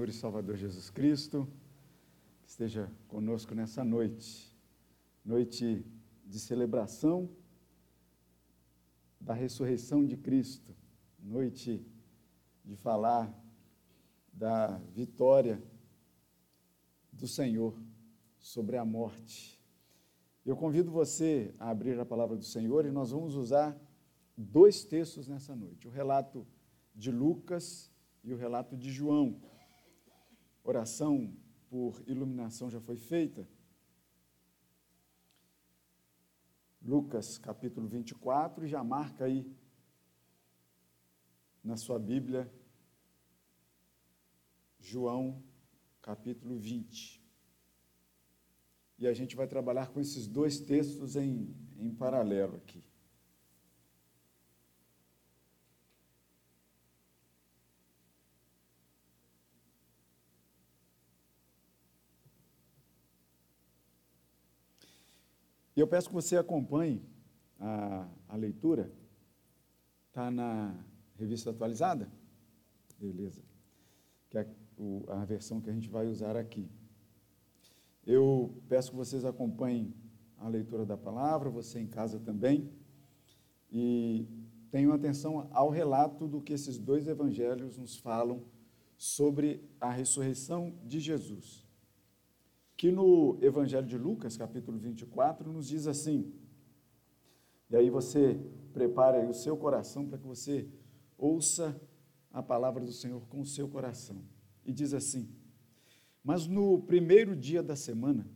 Senhor e Salvador Jesus Cristo, esteja conosco nessa noite, noite de celebração da ressurreição de Cristo, noite de falar da vitória do Senhor sobre a morte. Eu convido você a abrir a palavra do Senhor e nós vamos usar dois textos nessa noite: o relato de Lucas e o relato de João oração por iluminação já foi feita. Lucas capítulo 24, já marca aí na sua Bíblia, João capítulo 20. E a gente vai trabalhar com esses dois textos em, em paralelo aqui. E eu peço que você acompanhe a, a leitura. Está na revista atualizada? Beleza. Que é o, a versão que a gente vai usar aqui. Eu peço que vocês acompanhem a leitura da palavra, você em casa também, e tenham atenção ao relato do que esses dois evangelhos nos falam sobre a ressurreição de Jesus que no Evangelho de Lucas, capítulo 24, nos diz assim. E aí você prepara o seu coração para que você ouça a palavra do Senhor com o seu coração. E diz assim: Mas no primeiro dia da semana,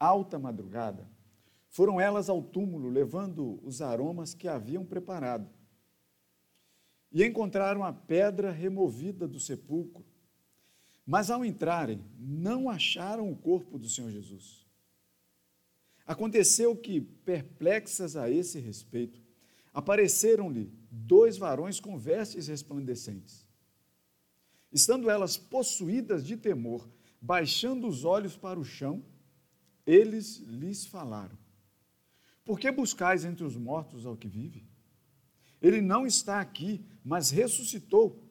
alta madrugada, foram elas ao túmulo levando os aromas que haviam preparado. E encontraram a pedra removida do sepulcro. Mas ao entrarem, não acharam o corpo do Senhor Jesus. Aconteceu que, perplexas a esse respeito, apareceram-lhe dois varões com vestes resplandecentes. Estando elas possuídas de temor, baixando os olhos para o chão, eles lhes falaram: Por que buscais entre os mortos ao que vive? Ele não está aqui, mas ressuscitou.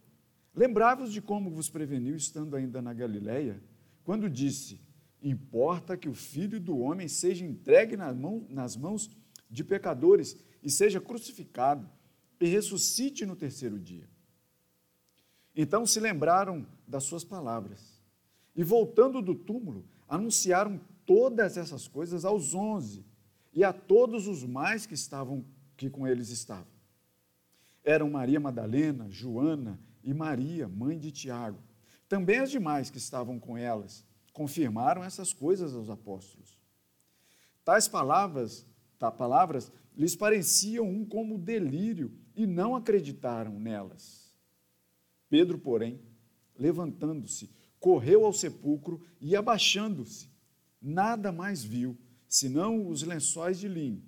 Lembrai-vos de como vos preveniu estando ainda na Galiléia, quando disse: Importa que o filho do homem seja entregue nas mãos de pecadores e seja crucificado e ressuscite no terceiro dia. Então se lembraram das suas palavras e, voltando do túmulo, anunciaram todas essas coisas aos onze e a todos os mais que estavam que com eles estavam. Eram Maria Madalena, Joana e Maria, mãe de Tiago. Também as demais que estavam com elas confirmaram essas coisas aos apóstolos. Tais palavras, tá, palavras lhes pareciam um como delírio e não acreditaram nelas. Pedro, porém, levantando-se, correu ao sepulcro e, abaixando-se, nada mais viu, senão os lençóis de linho.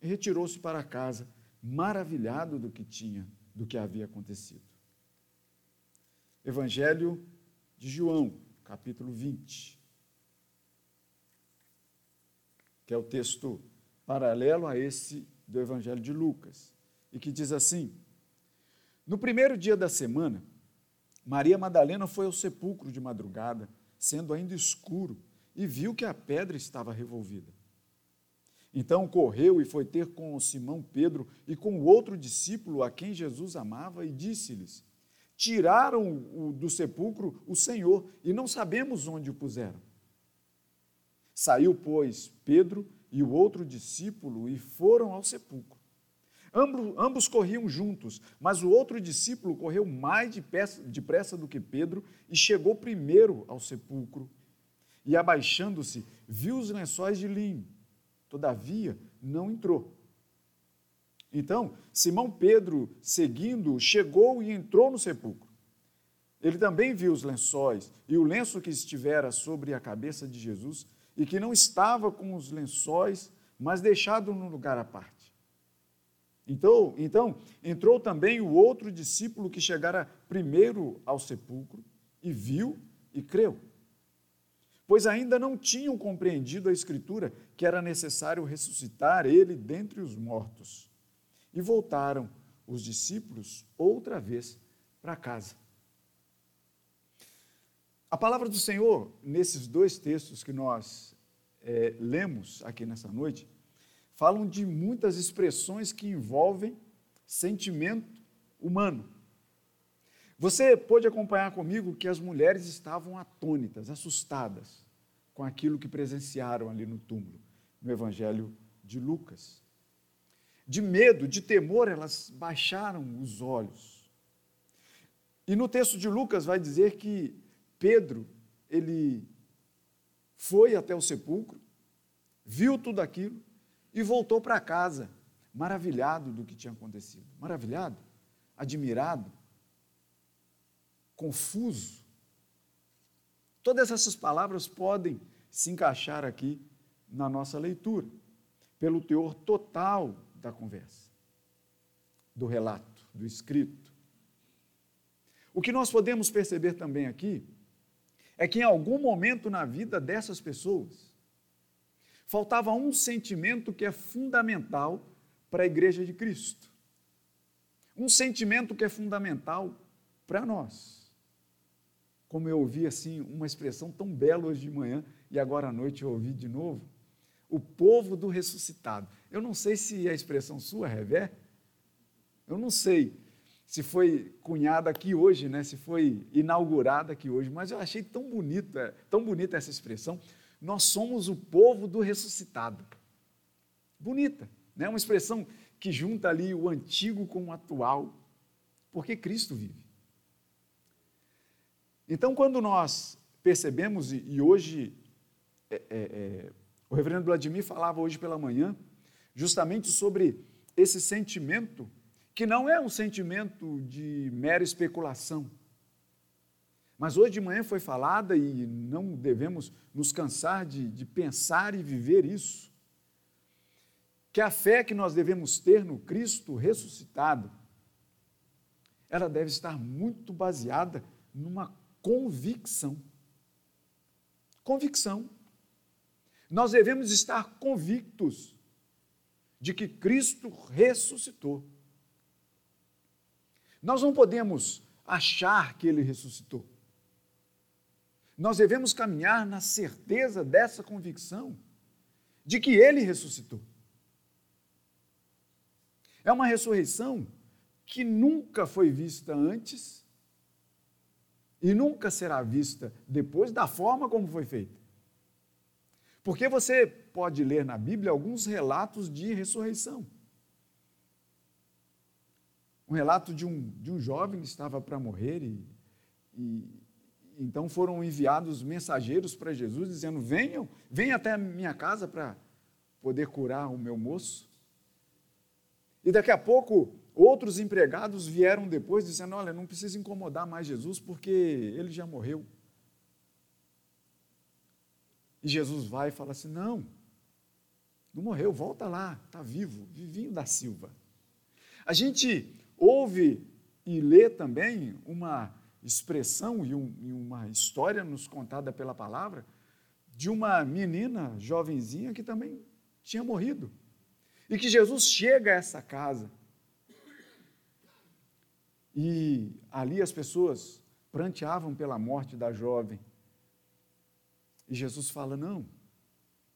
Retirou-se para casa, maravilhado do que tinha, do que havia acontecido. Evangelho de João, capítulo 20, que é o texto paralelo a esse do Evangelho de Lucas, e que diz assim: No primeiro dia da semana, Maria Madalena foi ao sepulcro de madrugada, sendo ainda escuro, e viu que a pedra estava revolvida. Então correu e foi ter com Simão Pedro e com o outro discípulo a quem Jesus amava e disse-lhes: Tiraram do sepulcro o Senhor e não sabemos onde o puseram. Saiu, pois, Pedro e o outro discípulo e foram ao sepulcro. Ambos, ambos corriam juntos, mas o outro discípulo correu mais depressa do que Pedro e chegou primeiro ao sepulcro. E abaixando-se, viu os lençóis de linho. Todavia, não entrou. Então, Simão Pedro, seguindo, chegou e entrou no sepulcro. Ele também viu os lençóis e o lenço que estivera sobre a cabeça de Jesus e que não estava com os lençóis, mas deixado num lugar à parte. Então, então entrou também o outro discípulo que chegara primeiro ao sepulcro e viu e creu. Pois ainda não tinham compreendido a Escritura que era necessário ressuscitar ele dentre os mortos. E voltaram os discípulos outra vez para casa. A palavra do Senhor, nesses dois textos que nós é, lemos aqui nessa noite, falam de muitas expressões que envolvem sentimento humano. Você pôde acompanhar comigo que as mulheres estavam atônitas, assustadas com aquilo que presenciaram ali no túmulo, no Evangelho de Lucas. De medo, de temor, elas baixaram os olhos. E no texto de Lucas vai dizer que Pedro, ele foi até o sepulcro, viu tudo aquilo e voltou para casa, maravilhado do que tinha acontecido. Maravilhado, admirado, confuso. Todas essas palavras podem se encaixar aqui na nossa leitura, pelo teor total da conversa, do relato, do escrito. O que nós podemos perceber também aqui é que em algum momento na vida dessas pessoas faltava um sentimento que é fundamental para a igreja de Cristo. Um sentimento que é fundamental para nós. Como eu ouvi assim uma expressão tão bela hoje de manhã e agora à noite eu ouvi de novo, o povo do ressuscitado. Eu não sei se é a expressão sua, Revé. Eu não sei se foi cunhada aqui hoje, né? se foi inaugurada aqui hoje, mas eu achei tão bonita, tão bonita essa expressão. Nós somos o povo do ressuscitado. Bonita, né? Uma expressão que junta ali o antigo com o atual, porque Cristo vive. Então, quando nós percebemos, e hoje é, é, é, o reverendo Vladimir falava hoje pela manhã, justamente sobre esse sentimento que não é um sentimento de mera especulação. Mas hoje de manhã foi falada e não devemos nos cansar de, de pensar e viver isso. Que a fé que nós devemos ter no Cristo ressuscitado, ela deve estar muito baseada numa convicção. Convicção. Nós devemos estar convictos de que Cristo ressuscitou. Nós não podemos achar que ele ressuscitou. Nós devemos caminhar na certeza dessa convicção de que ele ressuscitou. É uma ressurreição que nunca foi vista antes e nunca será vista depois da forma como foi feita. Porque você pode ler na Bíblia alguns relatos de ressurreição um relato de um, de um jovem que estava para morrer e, e então foram enviados mensageiros para Jesus dizendo: venham, venham até a minha casa para poder curar o meu moço. E daqui a pouco outros empregados vieram depois dizendo: olha, não precisa incomodar mais Jesus porque ele já morreu. E Jesus vai e fala assim: não, não morreu, volta lá, está vivo, vivinho da Silva. A gente Houve e lê também uma expressão e, um, e uma história nos contada pela palavra de uma menina jovenzinha que também tinha morrido. E que Jesus chega a essa casa. E ali as pessoas pranteavam pela morte da jovem. E Jesus fala: não,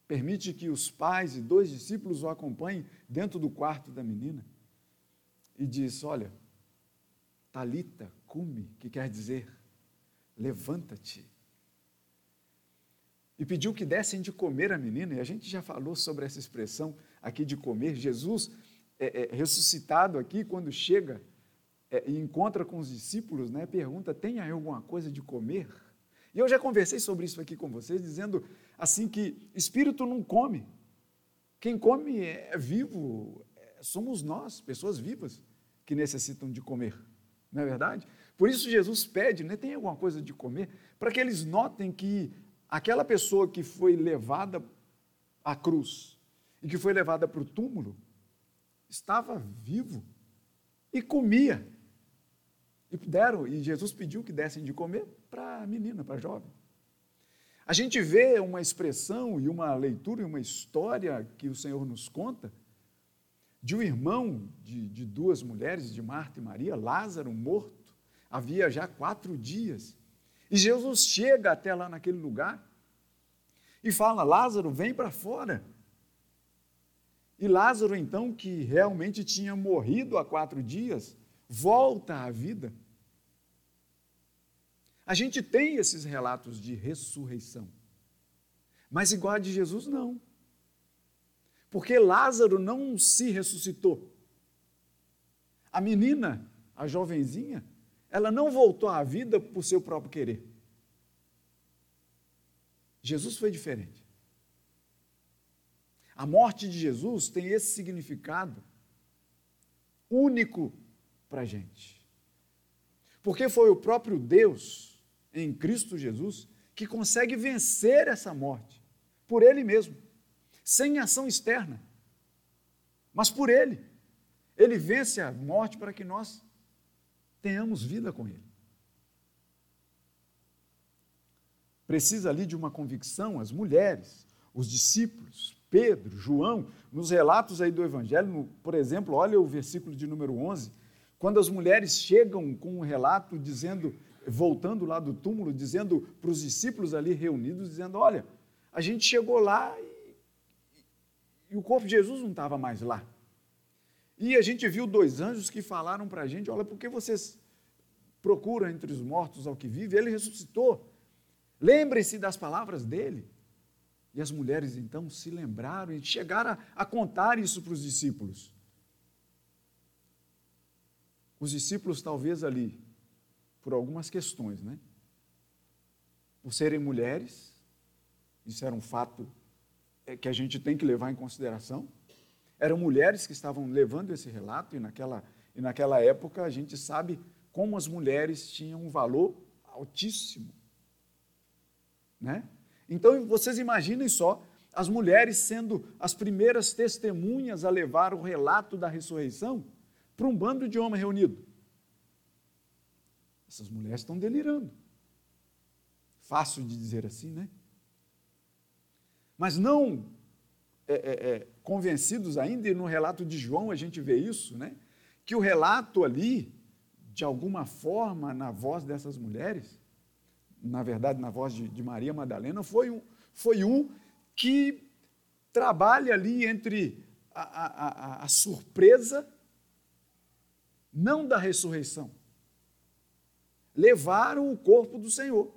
permite que os pais e dois discípulos o acompanhem dentro do quarto da menina e diz: Olha, Talita, cume, que quer dizer levanta-te. E pediu que dessem de comer a menina, e a gente já falou sobre essa expressão aqui de comer. Jesus é, é, ressuscitado aqui, quando chega é, e encontra com os discípulos, né, pergunta: tem aí alguma coisa de comer? E eu já conversei sobre isso aqui com vocês, dizendo assim que espírito não come. Quem come é vivo, é, somos nós, pessoas vivas que necessitam de comer, não é verdade? Por isso Jesus pede, né, tem alguma coisa de comer, para que eles notem que aquela pessoa que foi levada à cruz e que foi levada para o túmulo estava vivo e comia. E deram, e Jesus pediu que dessem de comer para a menina, para a jovem. A gente vê uma expressão e uma leitura e uma história que o Senhor nos conta de um irmão de, de duas mulheres, de Marta e Maria, Lázaro, morto, havia já quatro dias. E Jesus chega até lá naquele lugar e fala: Lázaro, vem para fora. E Lázaro, então, que realmente tinha morrido há quatro dias, volta à vida. A gente tem esses relatos de ressurreição, mas igual a de Jesus, não. Porque Lázaro não se ressuscitou. A menina, a jovenzinha, ela não voltou à vida por seu próprio querer. Jesus foi diferente. A morte de Jesus tem esse significado único para a gente. Porque foi o próprio Deus, em Cristo Jesus, que consegue vencer essa morte, por Ele mesmo, sem ação externa, mas por Ele. Ele vence a morte para que nós tenhamos vida com Ele. Precisa ali de uma convicção, as mulheres, os discípulos, Pedro, João, nos relatos aí do Evangelho, por exemplo, olha o versículo de número 11, quando as mulheres chegam com um relato dizendo, voltando lá do túmulo, dizendo para os discípulos ali reunidos, dizendo: Olha, a gente chegou lá e, e o corpo de Jesus não estava mais lá. E a gente viu dois anjos que falaram para a gente: Olha, por que vocês procuram entre os mortos ao que vive? Ele ressuscitou. Lembrem-se das palavras dele. E as mulheres então se lembraram e chegaram a, a contar isso para os discípulos. Os discípulos, talvez ali, por algumas questões, né? Por serem mulheres, isso era um fato é, que a gente tem que levar em consideração. Eram mulheres que estavam levando esse relato, e naquela, e naquela época a gente sabe como as mulheres tinham um valor altíssimo. Né? Então, vocês imaginem só as mulheres sendo as primeiras testemunhas a levar o relato da ressurreição para um bando de homens reunido. Essas mulheres estão delirando. Fácil de dizer assim, né? Mas não é, é, é, convencidos ainda, e no relato de João a gente vê isso, né? Que o relato ali, de alguma forma, na voz dessas mulheres, na verdade, na voz de, de Maria Madalena, foi um, foi um que trabalha ali entre a, a, a, a surpresa, não da ressurreição. Levaram o corpo do Senhor,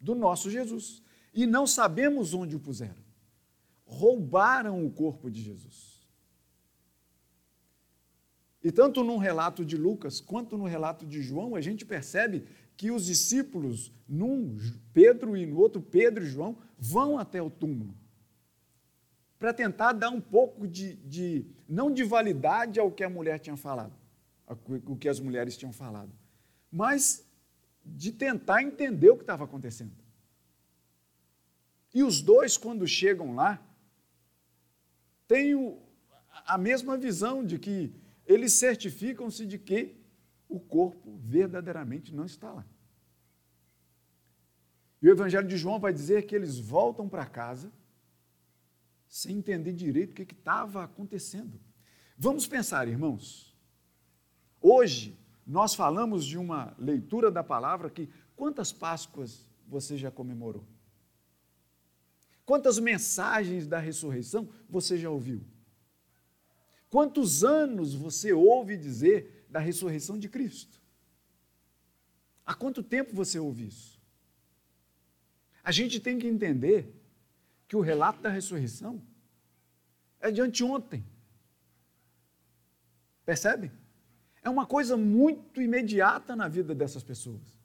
do nosso Jesus, e não sabemos onde o puseram. Roubaram o corpo de Jesus. E tanto num relato de Lucas quanto no relato de João, a gente percebe que os discípulos, num Pedro e no outro Pedro e João, vão até o túmulo para tentar dar um pouco de, de, não de validade ao que a mulher tinha falado, o que as mulheres tinham falado, mas de tentar entender o que estava acontecendo. E os dois, quando chegam lá, têm a mesma visão de que eles certificam-se de que o corpo verdadeiramente não está lá. E o Evangelho de João vai dizer que eles voltam para casa sem entender direito o que estava acontecendo. Vamos pensar, irmãos. Hoje, nós falamos de uma leitura da palavra que quantas Páscoas você já comemorou? Quantas mensagens da ressurreição você já ouviu? Quantos anos você ouve dizer da ressurreição de Cristo? Há quanto tempo você ouve isso? A gente tem que entender que o relato da ressurreição é de anteontem. Percebe? É uma coisa muito imediata na vida dessas pessoas.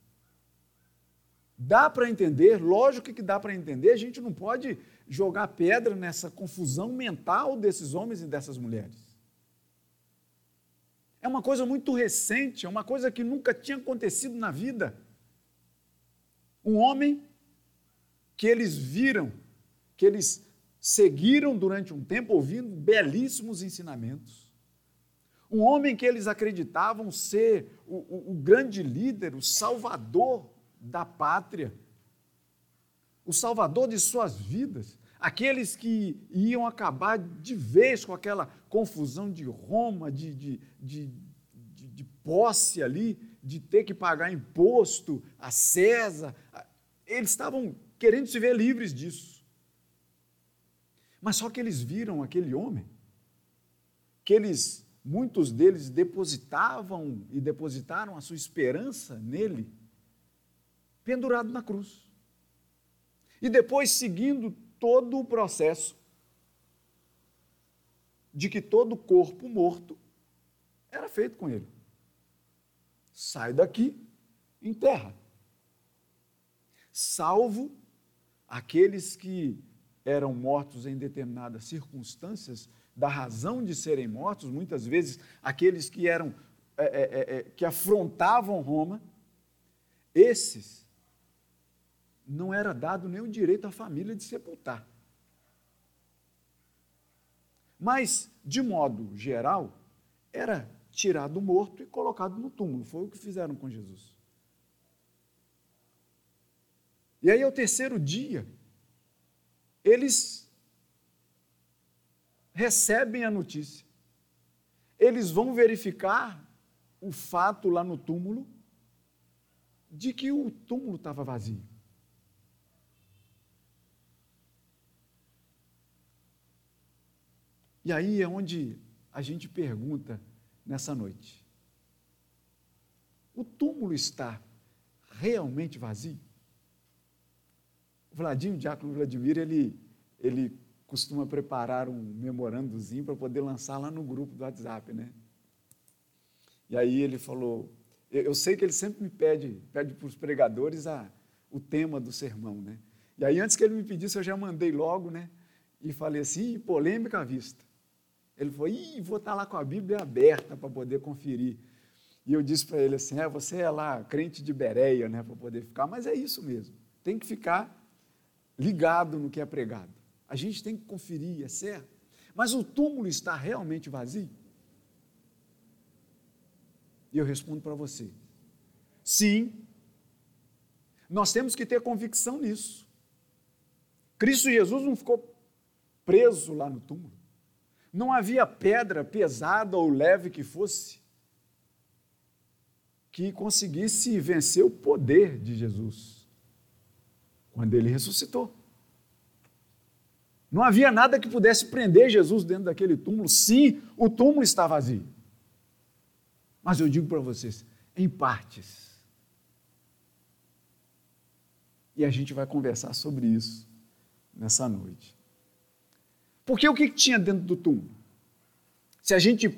Dá para entender, lógico que dá para entender, a gente não pode jogar pedra nessa confusão mental desses homens e dessas mulheres. É uma coisa muito recente, é uma coisa que nunca tinha acontecido na vida. Um homem que eles viram, que eles seguiram durante um tempo ouvindo belíssimos ensinamentos. Um homem que eles acreditavam ser o, o, o grande líder, o salvador da pátria, o salvador de suas vidas, aqueles que iam acabar de vez com aquela confusão de Roma, de, de, de, de, de posse ali, de ter que pagar imposto a César. Eles estavam querendo se ver livres disso. Mas só que eles viram aquele homem, que eles, muitos deles depositavam e depositaram a sua esperança nele, pendurado na cruz. E depois seguindo todo o processo de que todo corpo morto era feito com ele. Sai daqui, enterra. Salvo aqueles que eram mortos em determinadas circunstâncias, da razão de serem mortos, muitas vezes aqueles que eram é, é, é, que afrontavam Roma, esses não era dado nem o direito à família de sepultar. Mas, de modo geral, era tirado morto e colocado no túmulo. Foi o que fizeram com Jesus. E aí, ao terceiro dia, eles recebem a notícia. Eles vão verificar o fato lá no túmulo de que o túmulo estava vazio. E aí é onde a gente pergunta nessa noite: o túmulo está realmente vazio? Vladimir, o Diácono Vladimir, ele, ele costuma preparar um memorandozinho para poder lançar lá no grupo do WhatsApp, né? E aí ele falou, eu sei que ele sempre me pede, pede para os pregadores a, o tema do sermão, né? E aí antes que ele me pedisse, eu já mandei logo, né? E falei assim, polêmica à vista. Ele falou, Ih, vou estar lá com a Bíblia aberta para poder conferir. E eu disse para ele assim, é, você é lá crente de Bereia, né, para poder ficar, mas é isso mesmo. Tem que ficar ligado no que é pregado. A gente tem que conferir, é certo. Mas o túmulo está realmente vazio? E eu respondo para você: sim. Nós temos que ter convicção nisso. Cristo Jesus não ficou preso lá no túmulo. Não havia pedra pesada ou leve que fosse que conseguisse vencer o poder de Jesus quando ele ressuscitou. Não havia nada que pudesse prender Jesus dentro daquele túmulo. Sim, o túmulo está vazio. Mas eu digo para vocês, em partes. E a gente vai conversar sobre isso nessa noite. Porque o que tinha dentro do túmulo? Se a gente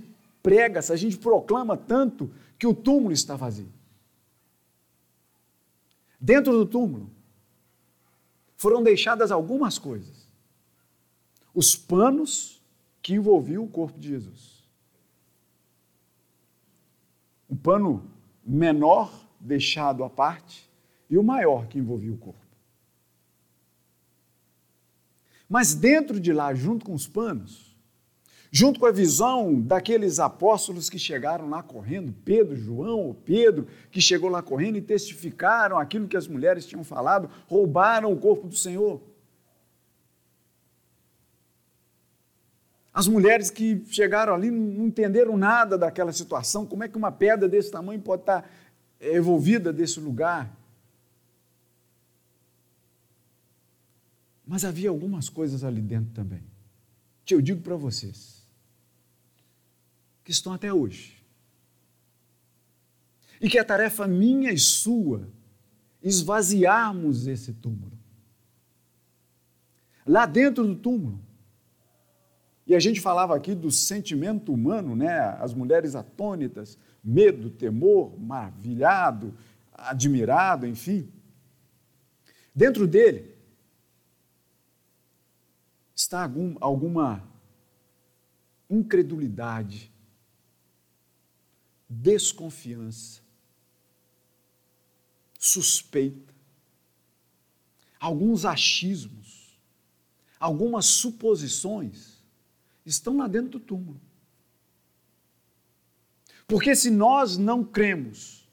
prega, se a gente proclama tanto que o túmulo está vazio. Dentro do túmulo foram deixadas algumas coisas. Os panos que envolviam o corpo de Jesus. Um pano menor deixado à parte e o maior que envolvia o corpo. Mas dentro de lá, junto com os panos, junto com a visão daqueles apóstolos que chegaram lá correndo, Pedro, João, ou Pedro, que chegou lá correndo e testificaram aquilo que as mulheres tinham falado, roubaram o corpo do Senhor. As mulheres que chegaram ali não entenderam nada daquela situação, como é que uma pedra desse tamanho pode estar envolvida desse lugar? Mas havia algumas coisas ali dentro também, que eu digo para vocês, que estão até hoje. E que é tarefa minha e sua esvaziarmos esse túmulo. Lá dentro do túmulo, e a gente falava aqui do sentimento humano, né? As mulheres atônitas, medo, temor, maravilhado, admirado, enfim. Dentro dele está algum, alguma incredulidade, desconfiança, suspeita, alguns achismos, algumas suposições estão lá dentro do túmulo. Porque se nós não cremos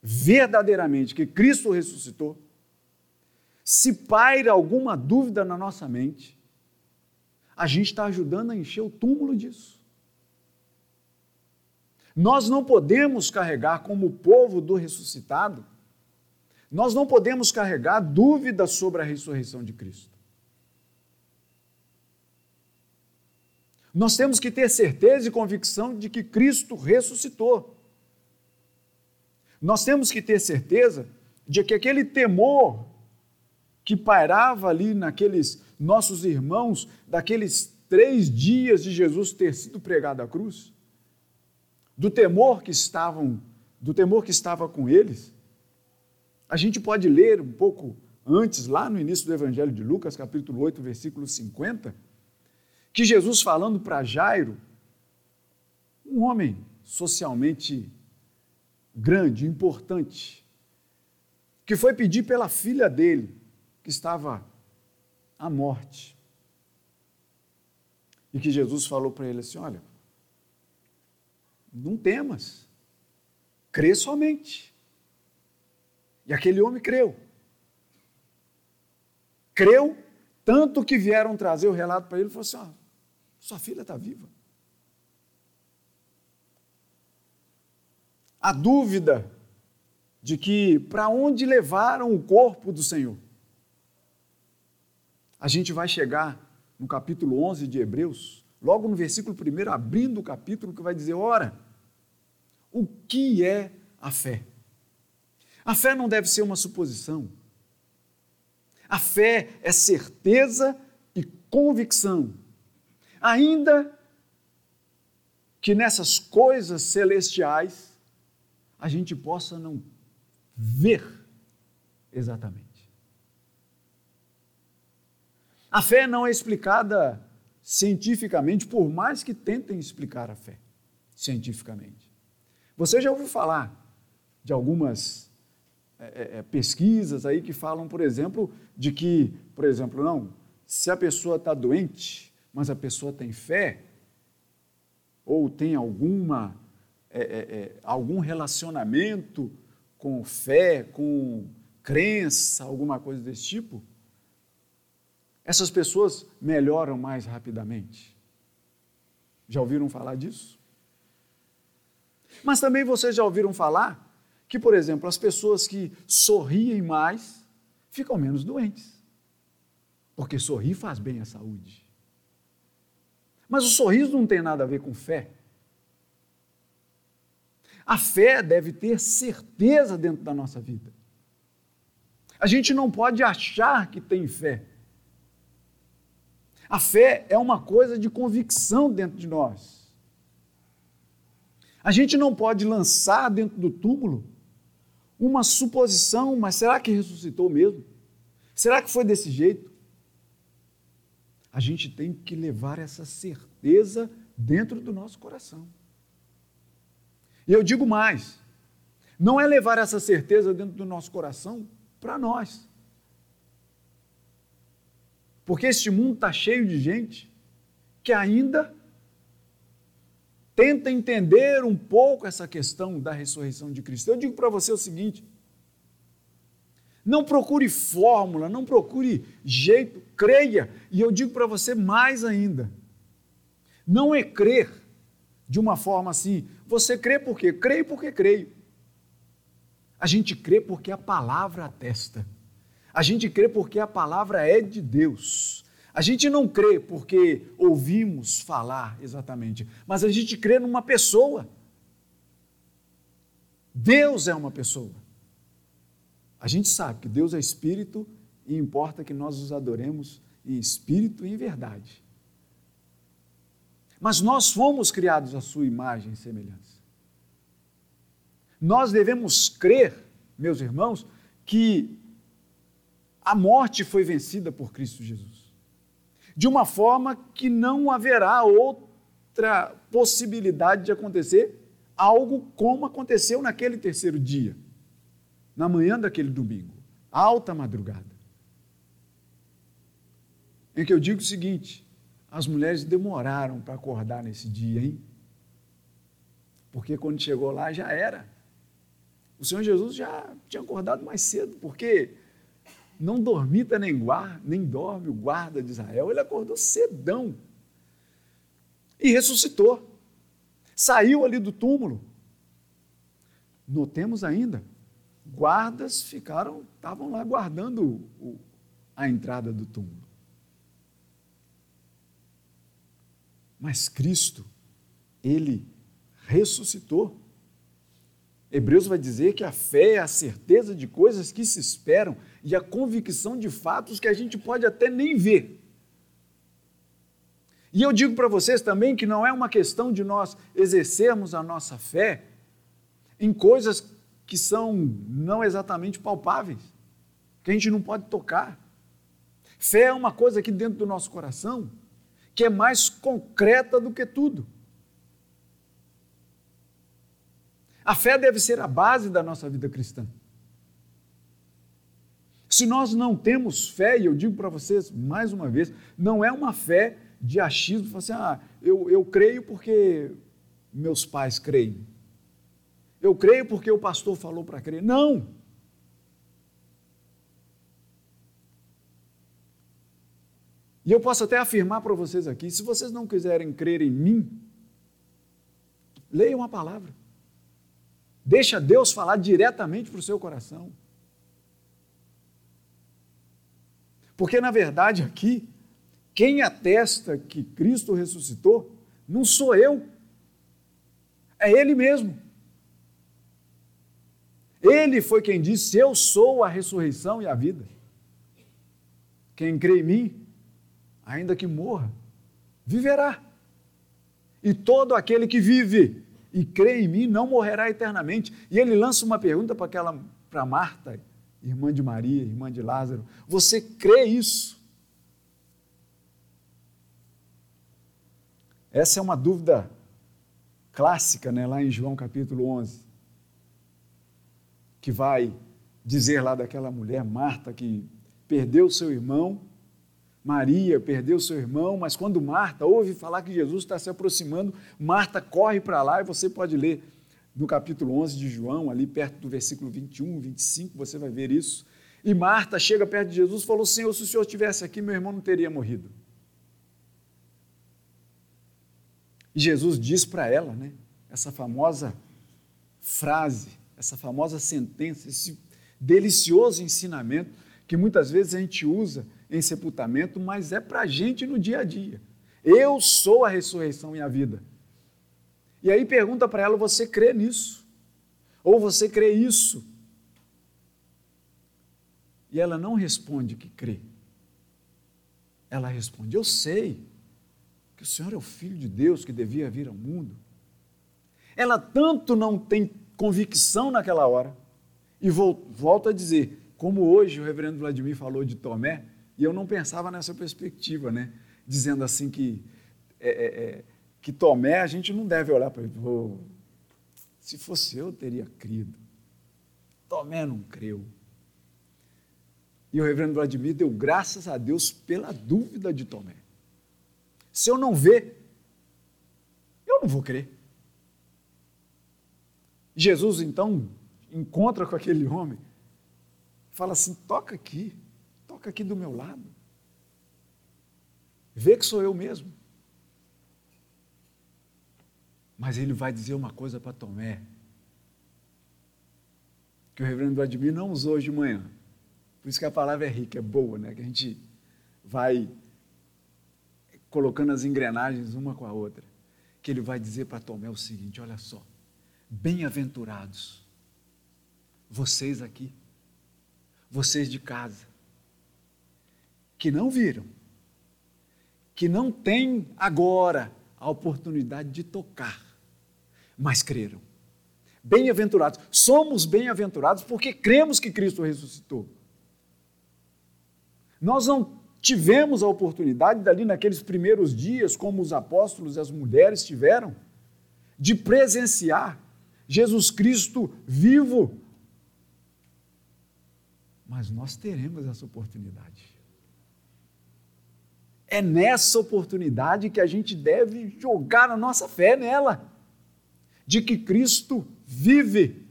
verdadeiramente que Cristo ressuscitou, se paira alguma dúvida na nossa mente, a gente está ajudando a encher o túmulo disso. Nós não podemos carregar como povo do ressuscitado, nós não podemos carregar dúvida sobre a ressurreição de Cristo. Nós temos que ter certeza e convicção de que Cristo ressuscitou. Nós temos que ter certeza de que aquele temor que pairava ali naqueles nossos irmãos, daqueles três dias de Jesus ter sido pregado à cruz, do temor que estavam, do temor que estava com eles, a gente pode ler um pouco antes, lá no início do Evangelho de Lucas, capítulo 8, versículo 50, que Jesus falando para Jairo, um homem socialmente grande, importante, que foi pedir pela filha dele, que estava à morte. E que Jesus falou para ele assim: Olha, não temas, crê somente. E aquele homem creu. Creu, tanto que vieram trazer o relato para ele e falou assim: ó, sua filha está viva. A dúvida de que para onde levaram o corpo do Senhor. A gente vai chegar no capítulo 11 de Hebreus, logo no versículo 1, abrindo o capítulo, que vai dizer: ora, o que é a fé? A fé não deve ser uma suposição. A fé é certeza e convicção. Ainda que nessas coisas celestiais a gente possa não ver exatamente. A fé não é explicada cientificamente, por mais que tentem explicar a fé cientificamente. Você já ouviu falar de algumas é, é, é, pesquisas aí que falam, por exemplo, de que, por exemplo, não, se a pessoa está doente, mas a pessoa tem fé, ou tem alguma, é, é, é, algum relacionamento com fé, com crença, alguma coisa desse tipo, essas pessoas melhoram mais rapidamente. Já ouviram falar disso? Mas também vocês já ouviram falar que, por exemplo, as pessoas que sorriem mais ficam menos doentes. Porque sorrir faz bem à saúde. Mas o sorriso não tem nada a ver com fé. A fé deve ter certeza dentro da nossa vida. A gente não pode achar que tem fé. A fé é uma coisa de convicção dentro de nós. A gente não pode lançar dentro do túmulo uma suposição, mas será que ressuscitou mesmo? Será que foi desse jeito? A gente tem que levar essa certeza dentro do nosso coração. E eu digo mais: não é levar essa certeza dentro do nosso coração para nós. Porque este mundo está cheio de gente que ainda tenta entender um pouco essa questão da ressurreição de Cristo. Eu digo para você o seguinte: não procure fórmula, não procure jeito, creia. E eu digo para você mais ainda: não é crer de uma forma assim, você crê por quê? Creio porque creio. A gente crê porque a palavra atesta. A gente crê porque a palavra é de Deus. A gente não crê porque ouvimos falar exatamente, mas a gente crê numa pessoa. Deus é uma pessoa. A gente sabe que Deus é espírito e importa que nós os adoremos em espírito e em verdade. Mas nós fomos criados à sua imagem e semelhança. Nós devemos crer, meus irmãos, que a morte foi vencida por Cristo Jesus de uma forma que não haverá outra possibilidade de acontecer algo como aconteceu naquele terceiro dia, na manhã daquele domingo, alta madrugada. Em que eu digo o seguinte: as mulheres demoraram para acordar nesse dia, hein? Porque quando chegou lá já era. O Senhor Jesus já tinha acordado mais cedo, porque não dormita nem, guarda, nem dorme o guarda de Israel. Ele acordou cedão e ressuscitou. saiu ali do túmulo. Notemos ainda, guardas ficaram, estavam lá guardando o, a entrada do túmulo. Mas Cristo, ele ressuscitou. Hebreus vai dizer que a fé é a certeza de coisas que se esperam e a convicção de fatos que a gente pode até nem ver. E eu digo para vocês também que não é uma questão de nós exercermos a nossa fé em coisas que são não exatamente palpáveis, que a gente não pode tocar. Fé é uma coisa aqui dentro do nosso coração que é mais concreta do que tudo. A fé deve ser a base da nossa vida cristã. Se nós não temos fé, e eu digo para vocês mais uma vez, não é uma fé de achismo, assim, ah, eu, eu creio porque meus pais creem. Eu creio porque o pastor falou para crer. Não! E eu posso até afirmar para vocês aqui: se vocês não quiserem crer em mim, leiam a palavra. Deixa Deus falar diretamente para o seu coração. Porque, na verdade, aqui, quem atesta que Cristo ressuscitou não sou eu, é Ele mesmo. Ele foi quem disse: Eu sou a ressurreição e a vida. Quem crê em mim, ainda que morra, viverá. E todo aquele que vive e crê em mim não morrerá eternamente. E ele lança uma pergunta para aquela para Marta, irmã de Maria, irmã de Lázaro: Você crê isso? Essa é uma dúvida clássica, né, lá em João capítulo 11, que vai dizer lá daquela mulher Marta que perdeu seu irmão Maria perdeu seu irmão, mas quando Marta ouve falar que Jesus está se aproximando, Marta corre para lá e você pode ler no capítulo 11 de João, ali perto do versículo 21, 25, você vai ver isso. E Marta chega perto de Jesus e falou: Senhor, se o Senhor estivesse aqui, meu irmão não teria morrido. E Jesus diz para ela, né, essa famosa frase, essa famosa sentença, esse delicioso ensinamento que muitas vezes a gente usa em sepultamento, mas é para a gente no dia a dia. Eu sou a ressurreição e a vida. E aí pergunta para ela: você crê nisso? Ou você crê isso? E ela não responde que crê. Ela responde: Eu sei que o Senhor é o Filho de Deus que devia vir ao mundo. Ela tanto não tem convicção naquela hora, e volto a dizer, como hoje o reverendo Vladimir falou de Tomé, e eu não pensava nessa perspectiva, né? Dizendo assim que, é, é, é que Tomé, a gente não deve olhar para ele. Oh, se fosse eu, teria crido. Tomé não creu. E o reverendo Vladimir deu graças a Deus pela dúvida de Tomé. Se eu não ver, eu não vou crer. Jesus então encontra com aquele homem, fala assim: toca aqui toca aqui do meu lado. Vê que sou eu mesmo. Mas ele vai dizer uma coisa para Tomé, que o reverendo Vladimir não usou hoje de manhã. Por isso que a palavra é rica, é boa, né? Que a gente vai colocando as engrenagens uma com a outra. Que ele vai dizer para Tomé o seguinte: olha só, bem-aventurados, vocês aqui, vocês de casa, que não viram, que não têm agora a oportunidade de tocar, mas creram. Bem-aventurados. Somos bem-aventurados porque cremos que Cristo ressuscitou. Nós não tivemos a oportunidade, dali naqueles primeiros dias, como os apóstolos e as mulheres tiveram, de presenciar Jesus Cristo vivo. Mas nós teremos essa oportunidade. É nessa oportunidade que a gente deve jogar a nossa fé nela, de que Cristo vive.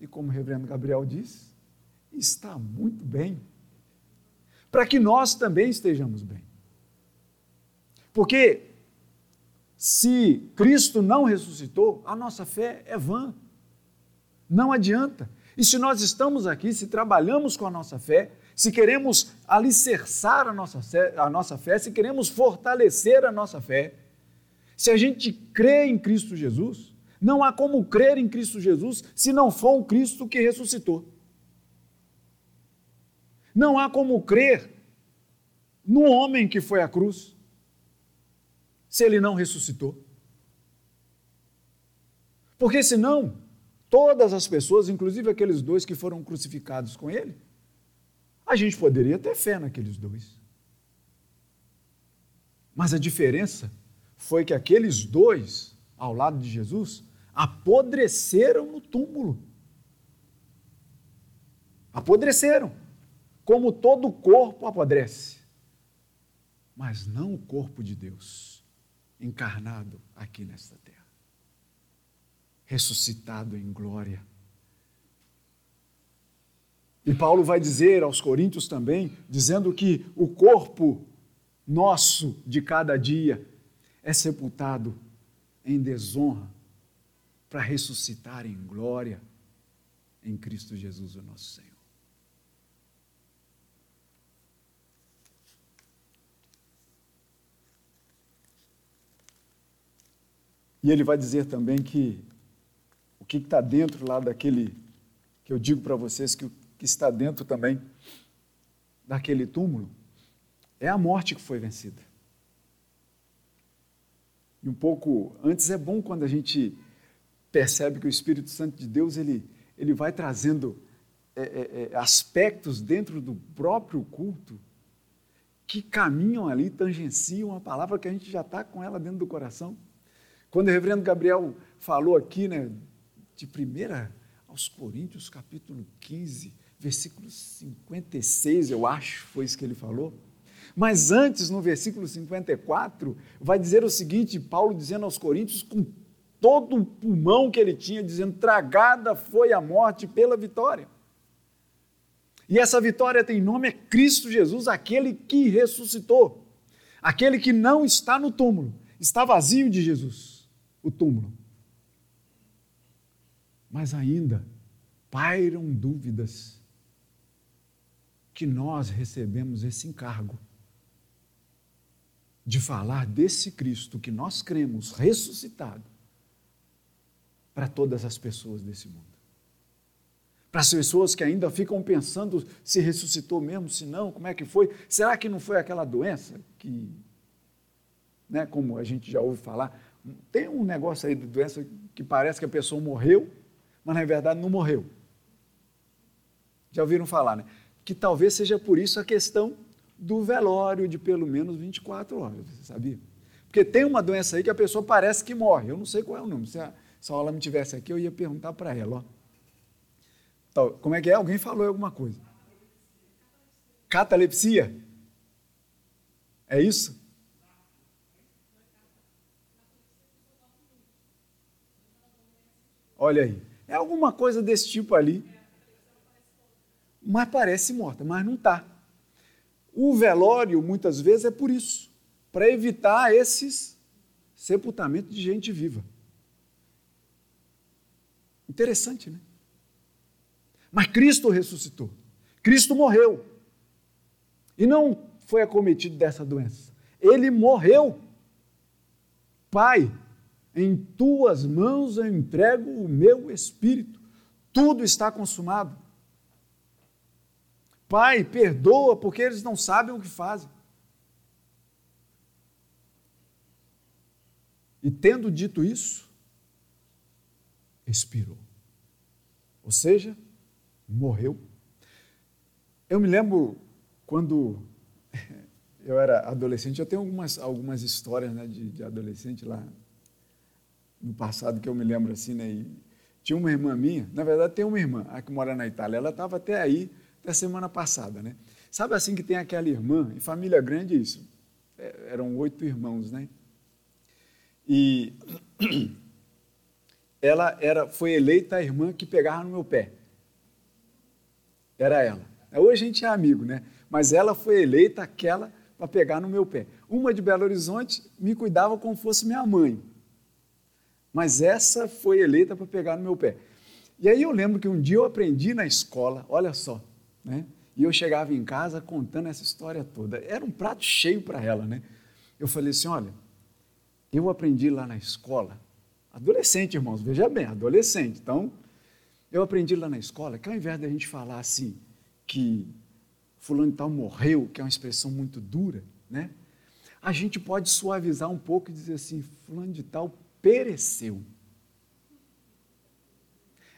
E como o reverendo Gabriel disse, está muito bem, para que nós também estejamos bem. Porque se Cristo não ressuscitou, a nossa fé é vã. Não adianta. E se nós estamos aqui, se trabalhamos com a nossa fé, se queremos alicerçar a nossa, fé, a nossa fé, se queremos fortalecer a nossa fé, se a gente crê em Cristo Jesus, não há como crer em Cristo Jesus se não for um Cristo que ressuscitou. Não há como crer no homem que foi à cruz se ele não ressuscitou. Porque senão, todas as pessoas, inclusive aqueles dois que foram crucificados com ele, a gente poderia ter fé naqueles dois. Mas a diferença foi que aqueles dois, ao lado de Jesus, apodreceram no túmulo. Apodreceram, como todo corpo apodrece. Mas não o corpo de Deus, encarnado aqui nesta terra, ressuscitado em glória e Paulo vai dizer aos Coríntios também, dizendo que o corpo nosso de cada dia é sepultado em desonra para ressuscitar em glória em Cristo Jesus, o nosso Senhor. E ele vai dizer também que o que está dentro lá daquele que eu digo para vocês que que está dentro também daquele túmulo, é a morte que foi vencida. E um pouco antes é bom quando a gente percebe que o Espírito Santo de Deus ele, ele vai trazendo é, é, é aspectos dentro do próprio culto que caminham ali, tangenciam a palavra que a gente já está com ela dentro do coração. Quando o reverendo Gabriel falou aqui, né, de primeira aos Coríntios, capítulo 15, versículo 56, eu acho, foi isso que ele falou. Mas antes, no versículo 54, vai dizer o seguinte: Paulo dizendo aos Coríntios, com todo o pulmão que ele tinha, dizendo: tragada foi a morte pela vitória. E essa vitória tem nome é Cristo Jesus, aquele que ressuscitou, aquele que não está no túmulo, está vazio de Jesus, o túmulo. Mas ainda pairam dúvidas que nós recebemos esse encargo de falar desse Cristo que nós cremos ressuscitado para todas as pessoas desse mundo. Para as pessoas que ainda ficam pensando se ressuscitou mesmo, se não, como é que foi? Será que não foi aquela doença que, né, como a gente já ouve falar, tem um negócio aí de doença que parece que a pessoa morreu, mas na verdade não morreu. Já ouviram falar, né? que talvez seja por isso a questão do velório de pelo menos 24 horas, você sabia? Porque tem uma doença aí que a pessoa parece que morre. Eu não sei qual é o nome. Se a, se a Ola tivesse aqui, eu ia perguntar para ela. Ó. Então, como é que é? Alguém falou alguma coisa. Catalepsia? É isso? Olha aí. É alguma coisa desse tipo ali mas parece morta, mas não está. O velório, muitas vezes, é por isso para evitar esses sepultamentos de gente viva. Interessante, né? Mas Cristo ressuscitou. Cristo morreu. E não foi acometido dessa doença. Ele morreu. Pai, em tuas mãos eu entrego o meu espírito. Tudo está consumado. Pai, perdoa, porque eles não sabem o que fazem. E tendo dito isso, expirou. Ou seja, morreu. Eu me lembro quando eu era adolescente, eu tenho algumas, algumas histórias né, de, de adolescente lá no passado que eu me lembro assim, né? E tinha uma irmã minha, na verdade tem uma irmã, a que mora na Itália, ela estava até aí da semana passada, né? Sabe assim que tem aquela irmã, em família grande isso, é, eram oito irmãos, né? E ela era, foi eleita a irmã que pegava no meu pé. Era ela. Hoje a gente é amigo, né? Mas ela foi eleita aquela para pegar no meu pé. Uma de Belo Horizonte me cuidava como fosse minha mãe. Mas essa foi eleita para pegar no meu pé. E aí eu lembro que um dia eu aprendi na escola, olha só, né? E eu chegava em casa contando essa história toda. Era um prato cheio para ela, né? Eu falei assim: olha, eu aprendi lá na escola, adolescente, irmãos, veja bem, adolescente. Então, eu aprendi lá na escola que ao invés da gente falar assim, que fulano tal morreu, que é uma expressão muito dura, né? A gente pode suavizar um pouco e dizer assim, fulano de tal pereceu.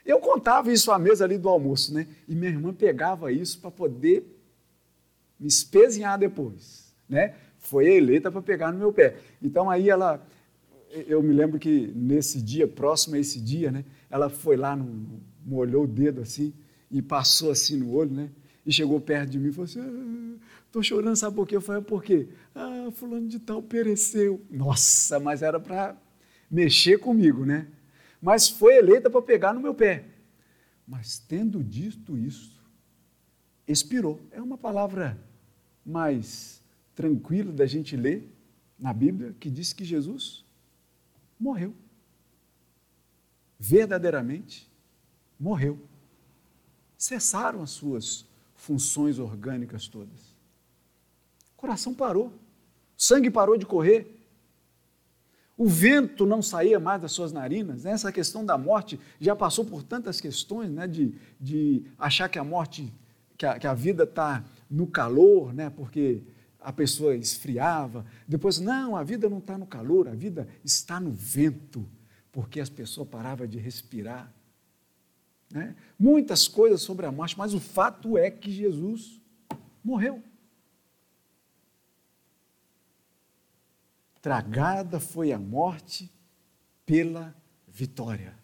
Eu contava isso à mesa ali do almoço, né? E minha irmã pegava isso para poder me espezinhar depois, né? Foi eleita para pegar no meu pé. Então aí ela, eu me lembro que nesse dia, próximo a esse dia, né? Ela foi lá, no, molhou o dedo assim e passou assim no olho, né? E chegou perto de mim e falou assim: estou ah, chorando, sabe por quê? Eu falei: por quê? Ah, fulano de tal pereceu. Nossa, mas era para mexer comigo, né? mas foi eleita para pegar no meu pé. Mas tendo dito isso, expirou. É uma palavra mais tranquila da gente ler na Bíblia que diz que Jesus morreu. Verdadeiramente morreu. Cessaram as suas funções orgânicas todas. O coração parou, o sangue parou de correr, o vento não saía mais das suas narinas. Né? Essa questão da morte já passou por tantas questões, né? de, de achar que a morte, que a, que a vida está no calor, né? porque a pessoa esfriava. Depois, não, a vida não está no calor, a vida está no vento, porque as pessoas paravam de respirar. Né? Muitas coisas sobre a morte, mas o fato é que Jesus morreu. Tragada foi a morte pela vitória.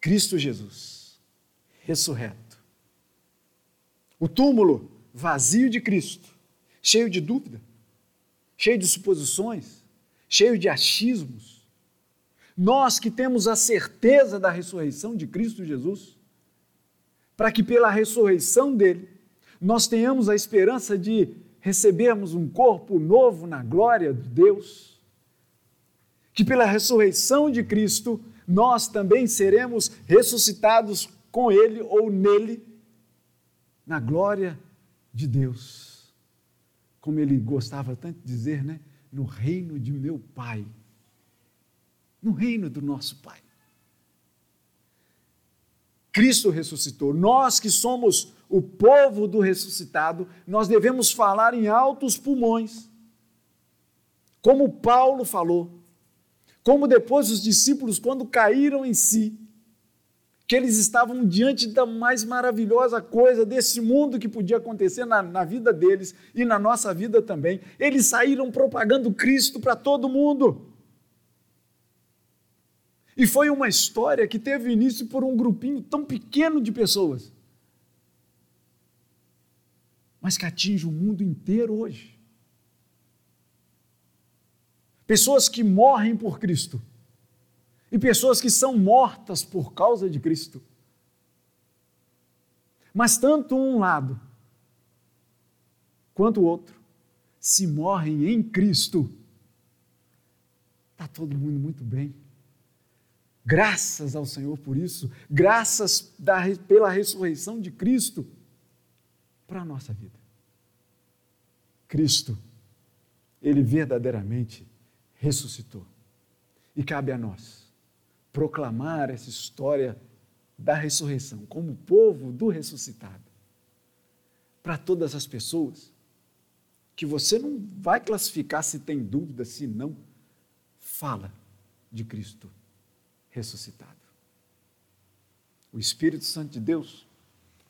Cristo Jesus, ressurreto. O túmulo vazio de Cristo, cheio de dúvida, cheio de suposições, cheio de achismos. Nós que temos a certeza da ressurreição de Cristo Jesus, para que pela ressurreição dele nós tenhamos a esperança de recebermos um corpo novo na glória de Deus, que pela ressurreição de Cristo nós também seremos ressuscitados com Ele ou nele, na glória de Deus. Como ele gostava tanto de dizer, né? No reino de meu Pai. No reino do nosso Pai. Cristo ressuscitou. Nós que somos o povo do ressuscitado, nós devemos falar em altos pulmões. Como Paulo falou, como depois os discípulos, quando caíram em si, que eles estavam diante da mais maravilhosa coisa desse mundo que podia acontecer na, na vida deles e na nossa vida também. Eles saíram propagando Cristo para todo mundo. E foi uma história que teve início por um grupinho tão pequeno de pessoas mas que atinge o mundo inteiro hoje. Pessoas que morrem por Cristo e pessoas que são mortas por causa de Cristo. Mas tanto um lado quanto o outro, se morrem em Cristo, está todo mundo muito bem. Graças ao Senhor por isso, graças da, pela ressurreição de Cristo para a nossa vida. Cristo, ele verdadeiramente ressuscitou. E cabe a nós proclamar essa história da ressurreição como povo do ressuscitado para todas as pessoas que você não vai classificar se tem dúvida, se não, fala de Cristo ressuscitado. O Espírito Santo de Deus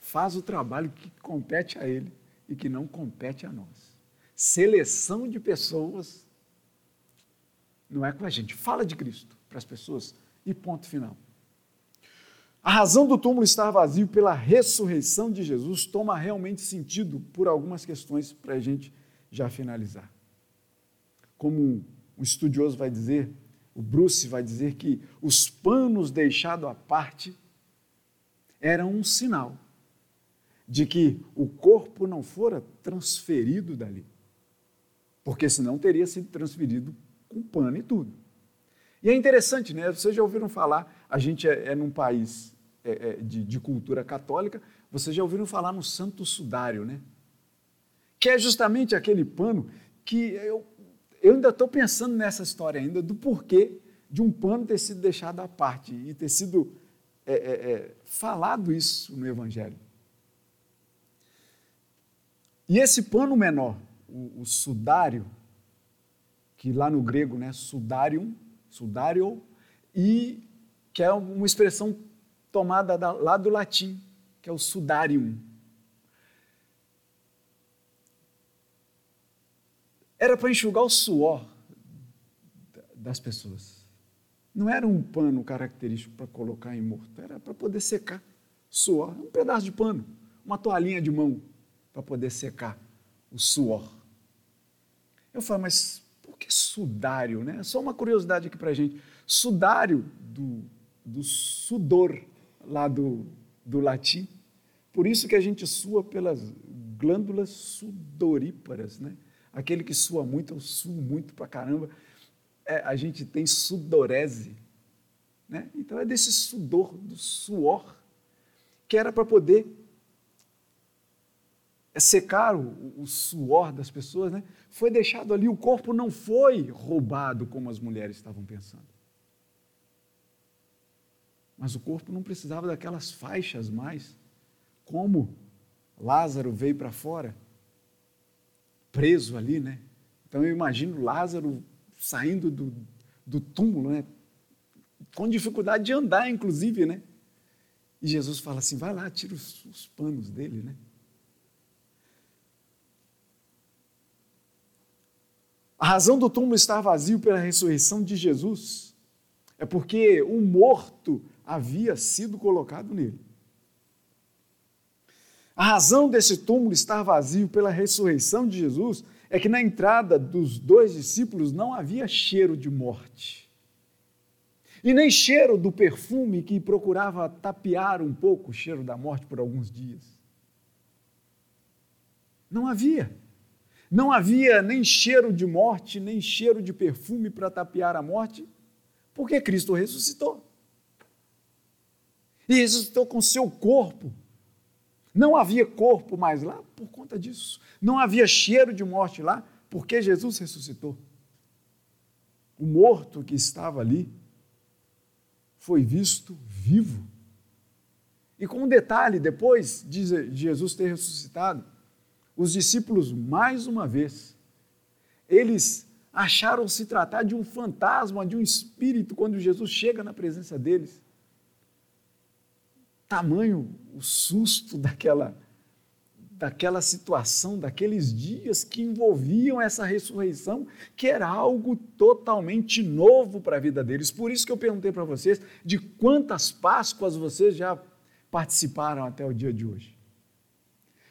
faz o trabalho que compete a ele e que não compete a nós. Seleção de pessoas não é com a gente. Fala de Cristo para as pessoas e ponto final. A razão do túmulo estar vazio pela ressurreição de Jesus toma realmente sentido por algumas questões para a gente já finalizar. Como um estudioso vai dizer, o Bruce vai dizer que os panos deixados à parte eram um sinal de que o corpo não fora transferido dali. Porque senão teria sido transferido com pano e tudo. E é interessante, né? Vocês já ouviram falar, a gente é, é num país é, é, de, de, cultura católica, vocês já ouviram falar no Santo Sudário, né? Que é justamente aquele pano que eu, eu ainda estou pensando nessa história ainda, do porquê de um pano ter sido deixado à parte e ter sido é, é, é, falado isso no Evangelho. E esse pano menor, o, o sudário, que lá no grego, né, sudarium, sudario, e que é uma expressão tomada da, lá do latim, que é o sudarium. Era para enxugar o suor das pessoas. Não era um pano característico para colocar em morto, era para poder secar suor. Um pedaço de pano, uma toalhinha de mão para poder secar o suor. Eu falo, mas por que sudário? Né? Só uma curiosidade aqui para gente. Sudário do, do sudor, lá do, do latim. Por isso que a gente sua pelas glândulas sudoríparas, né? Aquele que sua muito, eu suo muito para caramba. É, a gente tem sudorese, né? Então é desse sudor, do suor, que era para poder secar o, o, suor das pessoas, né? Foi deixado ali, o corpo não foi roubado como as mulheres estavam pensando. Mas o corpo não precisava daquelas faixas mais. Como Lázaro veio para fora, preso ali, né? Então eu imagino Lázaro saindo do, do túmulo, né? Com dificuldade de andar, inclusive, né? E Jesus fala assim: vai lá, tira os, os panos dele, né? A razão do túmulo estar vazio pela ressurreição de Jesus é porque o morto havia sido colocado nele. A razão desse túmulo estar vazio pela ressurreição de Jesus é que na entrada dos dois discípulos não havia cheiro de morte. E nem cheiro do perfume que procurava tapear um pouco o cheiro da morte por alguns dias. Não havia. Não havia nem cheiro de morte, nem cheiro de perfume para tapear a morte, porque Cristo ressuscitou. E ressuscitou com seu corpo. Não havia corpo mais lá por conta disso. Não havia cheiro de morte lá porque Jesus ressuscitou. O morto que estava ali foi visto vivo. E com um detalhe, depois de Jesus ter ressuscitado, os discípulos, mais uma vez, eles acharam se tratar de um fantasma, de um espírito, quando Jesus chega na presença deles. Tamanho o susto daquela, daquela situação, daqueles dias que envolviam essa ressurreição, que era algo totalmente novo para a vida deles. Por isso que eu perguntei para vocês de quantas Páscoas vocês já participaram até o dia de hoje.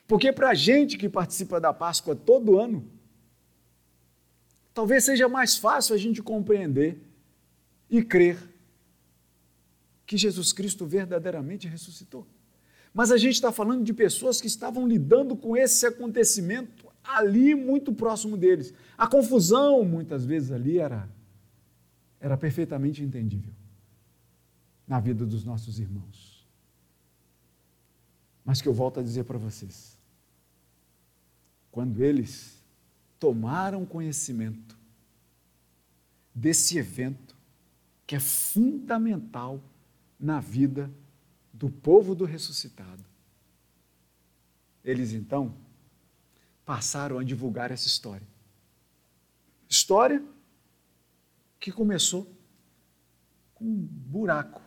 Porque para a gente que participa da Páscoa todo ano, talvez seja mais fácil a gente compreender e crer que Jesus Cristo verdadeiramente ressuscitou. Mas a gente está falando de pessoas que estavam lidando com esse acontecimento ali muito próximo deles. A confusão, muitas vezes, ali era, era perfeitamente entendível na vida dos nossos irmãos. Mas que eu volto a dizer para vocês: quando eles tomaram conhecimento desse evento que é fundamental na vida do povo do ressuscitado. Eles então passaram a divulgar essa história. História que começou com um buraco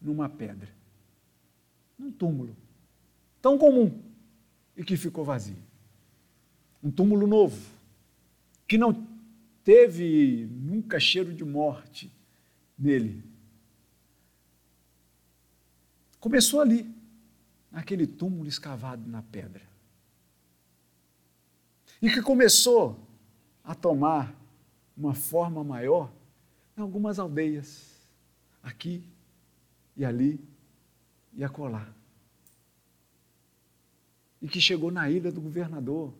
numa pedra, num túmulo tão comum e que ficou vazio um túmulo novo, que não teve nunca cheiro de morte nele. Começou ali, naquele túmulo escavado na pedra. E que começou a tomar uma forma maior em algumas aldeias, aqui e ali e acolá. e que chegou na ilha do governador,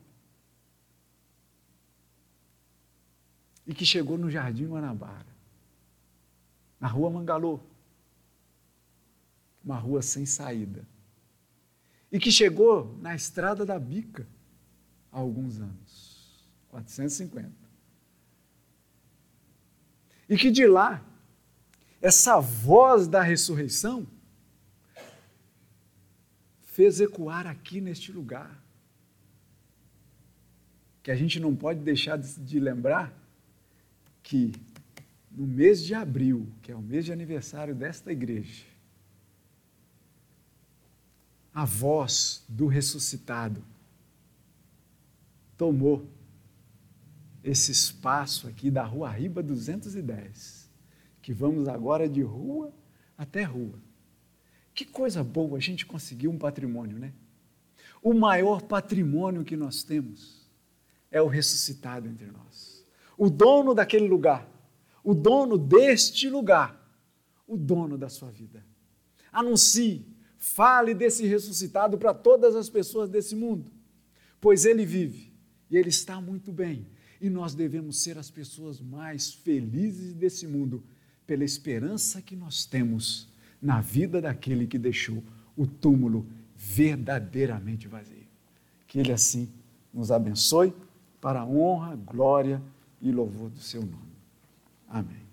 e que chegou no Jardim Guanabara, na rua Mangalô, uma rua sem saída, e que chegou na Estrada da Bica há alguns anos 450. E que de lá, essa voz da ressurreição fez ecoar aqui neste lugar. Que a gente não pode deixar de lembrar que no mês de abril, que é o mês de aniversário desta igreja, a voz do ressuscitado tomou esse espaço aqui da Rua Riba 210, que vamos agora de rua até rua. Que coisa boa a gente conseguir um patrimônio, né? O maior patrimônio que nós temos é o ressuscitado entre nós o dono daquele lugar, o dono deste lugar, o dono da sua vida. Anuncie, fale desse ressuscitado para todas as pessoas desse mundo, pois ele vive e ele está muito bem. E nós devemos ser as pessoas mais felizes desse mundo pela esperança que nós temos na vida daquele que deixou o túmulo verdadeiramente vazio. Que ele assim nos abençoe para a honra, glória e louvor do seu nome. Amém.